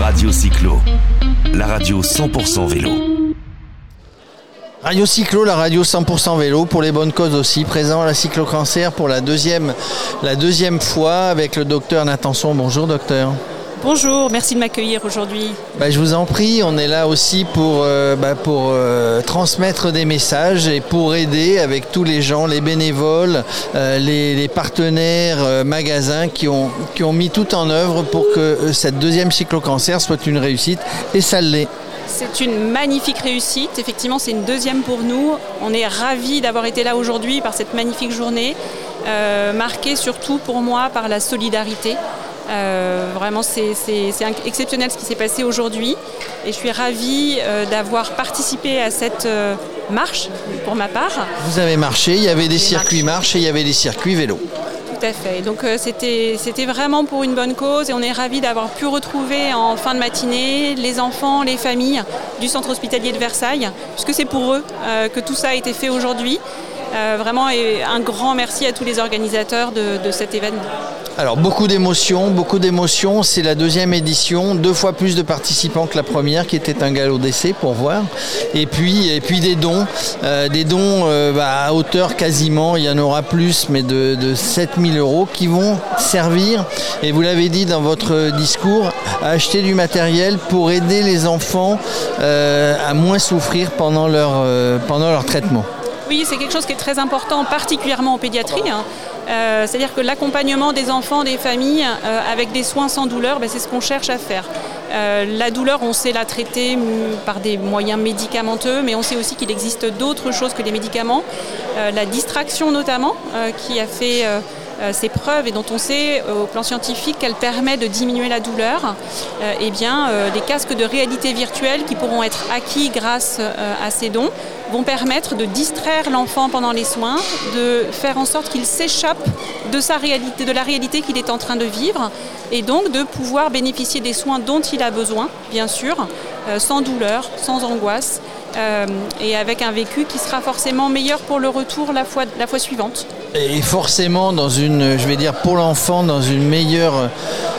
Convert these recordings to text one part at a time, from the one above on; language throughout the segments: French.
Radio Cyclo, la radio 100% vélo. Radio Cyclo, la radio 100% vélo pour les bonnes causes aussi, présent à la Cyclo-Cancer pour la deuxième, fois avec le docteur Nathanson. Bonjour docteur. Bonjour, merci de m'accueillir aujourd'hui. Bah, je vous en prie, on est là aussi pour, euh, bah, pour euh, transmettre des messages et pour aider avec tous les gens, les bénévoles, euh, les, partenaires, magasins qui ont, qui ont mis tout en œuvre pour que cette deuxième cyclo-cancer soit une réussite et ça l'est. C'est une magnifique réussite. Effectivement, c'est une deuxième pour nous. On est ravis d'avoir été là aujourd'hui par cette magnifique journée, marquée surtout pour moi par la solidarité. Euh, vraiment, c'est exceptionnel ce qui s'est passé aujourd'hui. Et je suis ravie euh, d'avoir participé à cette euh, marche pour ma part. Vous avez marché, il y avait des circuits marche et il y avait des circuits vélo. Tout à fait. Donc c'était vraiment pour une bonne cause et on est ravis d'avoir pu retrouver en fin de matinée les enfants, les familles du centre hospitalier de Versailles, puisque c'est pour eux que tout ça a été fait aujourd'hui. vraiment, et un grand merci à tous les organisateurs de cet événement. Alors beaucoup d'émotions, beaucoup d'émotions. C'est la deuxième édition, deux fois plus de participants que la première, qui était un galop d'essai pour voir. Et puis, puis des dons, euh, des dons euh, bah, à hauteur quasiment, il y en aura plus, mais de, de 7000 euros qui vont servir, et vous l'avez dit dans votre discours, à acheter du matériel pour aider les enfants euh, à moins souffrir pendant leur, pendant leur traitement. Oui, c'est quelque chose qui est très important, particulièrement en pédiatrie. Hein. Euh, c'est-à-dire que l'accompagnement des enfants, des familles, euh, avec des soins sans douleur, ben, c'est ce qu'on cherche à faire. Euh, la douleur, on sait la traiter par des moyens médicamenteux, mais on sait aussi qu'il existe d'autres choses que les médicaments. la distraction notamment, qui a fait ses preuves et dont on sait au plan scientifique qu'elle permet de diminuer la douleur, eh bien, les casques de réalité virtuelle qui pourront être acquis grâce à ces dons vont permettre de distraire l'enfant pendant les soins, de faire en sorte qu'il s'échappe de sa réalité, de la réalité qu'il est en train de vivre, et donc de pouvoir bénéficier des soins dont il a besoin, bien sûr, euh, sans douleur, sans angoisse, euh, et avec un vécu qui sera forcément meilleur pour le retour la fois, la fois suivante. Et forcément dans une, je vais dire pour l'enfant, dans une meilleure,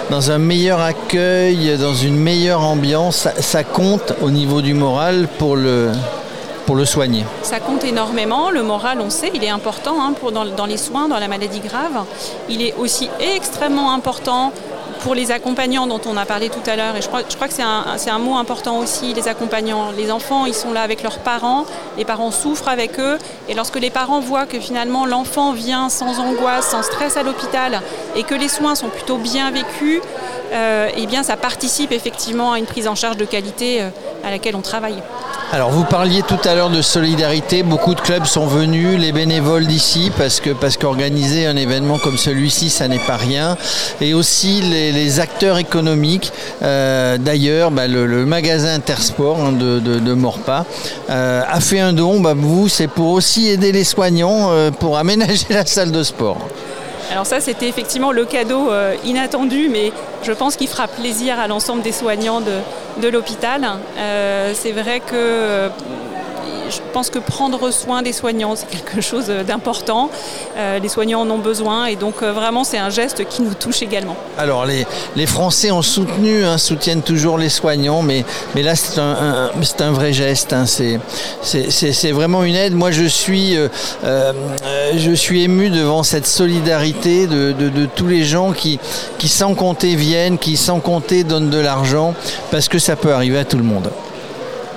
dans un meilleur accueil, dans une meilleure ambiance, ça compte au niveau du moral pour le, pour le soigner Ça compte énormément. Le moral, on sait, il est important hein, pour dans, les soins, dans la maladie grave. Il est aussi extrêmement important pour les accompagnants dont on a parlé tout à l'heure, et je crois, que c'est un, un, mot important aussi, les accompagnants. Les enfants, ils sont là avec leurs parents, les parents souffrent avec eux, et lorsque les parents voient que finalement l'enfant vient sans angoisse, sans stress à l'hôpital, et que les soins sont plutôt bien vécus, euh, eh bien ça participe effectivement à une prise en charge de qualité euh, à laquelle on travaille. Alors vous parliez tout à l'heure de solidarité, beaucoup de clubs sont venus, les bénévoles d'ici, parce qu'organiser un événement comme celui-ci, ça n'est pas rien, et aussi les, acteurs économiques. Euh, d'ailleurs, bah, le, magasin Intersport hein, de, Morpa a fait un don. Bah, vous, c'est pour aussi aider les soignants pour aménager la salle de sport. Alors ça, c'était effectivement le cadeau euh, inattendu, mais je pense qu'il fera plaisir à l'ensemble des soignants de, l'hôpital. Euh, c'est vrai que euh, je pense que prendre soin des soignants, c'est quelque chose d'important. Euh, les soignants en ont besoin et donc euh, vraiment c'est un geste qui nous touche également. Alors les, Français ont soutenu, hein, soutiennent toujours les soignants, mais, mais là c'est un, un vrai geste. Hein. c'est, c'est, vraiment une aide. Moi je suis, euh, je suis ému devant cette solidarité de, de, de, tous les gens qui, qui sans compter viennent, qui sans compter donnent de l'argent, parce que ça peut arriver à tout le monde.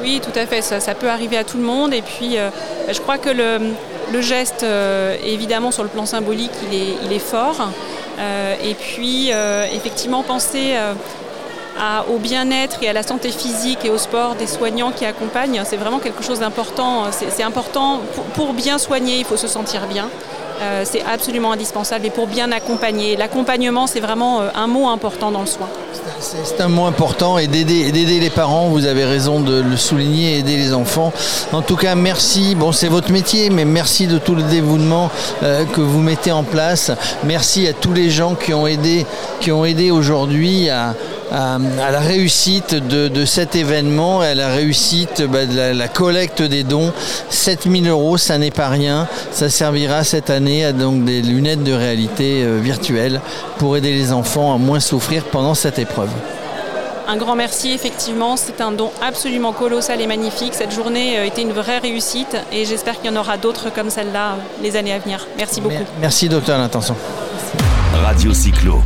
Oui, tout à fait, ça, peut arriver à tout le monde. Et puis, euh, je crois que le, geste, euh, évidemment, sur le plan symbolique, il est, fort. Euh, et puis, effectivement, penser au bien-être et à la santé physique et au sport des soignants qui accompagnent, c'est vraiment quelque chose d'important. C'est important, pour, bien soigner, il faut se sentir bien. Euh, c'est absolument indispensable et pour bien accompagner. L'accompagnement, c'est vraiment euh, un mot important dans le soin. C'est un mot important et d'aider les parents, vous avez raison de le souligner, aider les enfants. En tout cas, merci. Bon, c'est votre métier, mais merci de tout le dévouement euh, que vous mettez en place. Merci à tous les gens qui ont aidé, qui ont aidé aujourd'hui à, à, la réussite de, cet événement, à la réussite bah, de la, collecte des dons. 7000 euros, ça n'est pas rien. Ça servira cette année à donc des lunettes de réalité euh, virtuelle pour aider les enfants à moins souffrir pendant cette épreuve. un grand merci, effectivement. C'est un don absolument colossal et magnifique. Cette journée était une vraie réussite et j'espère qu'il y en aura d'autres comme celle-là les années à venir. Merci beaucoup. Merci, docteur L'Intention. Radio Cyclo,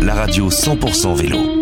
la radio 100% vélo.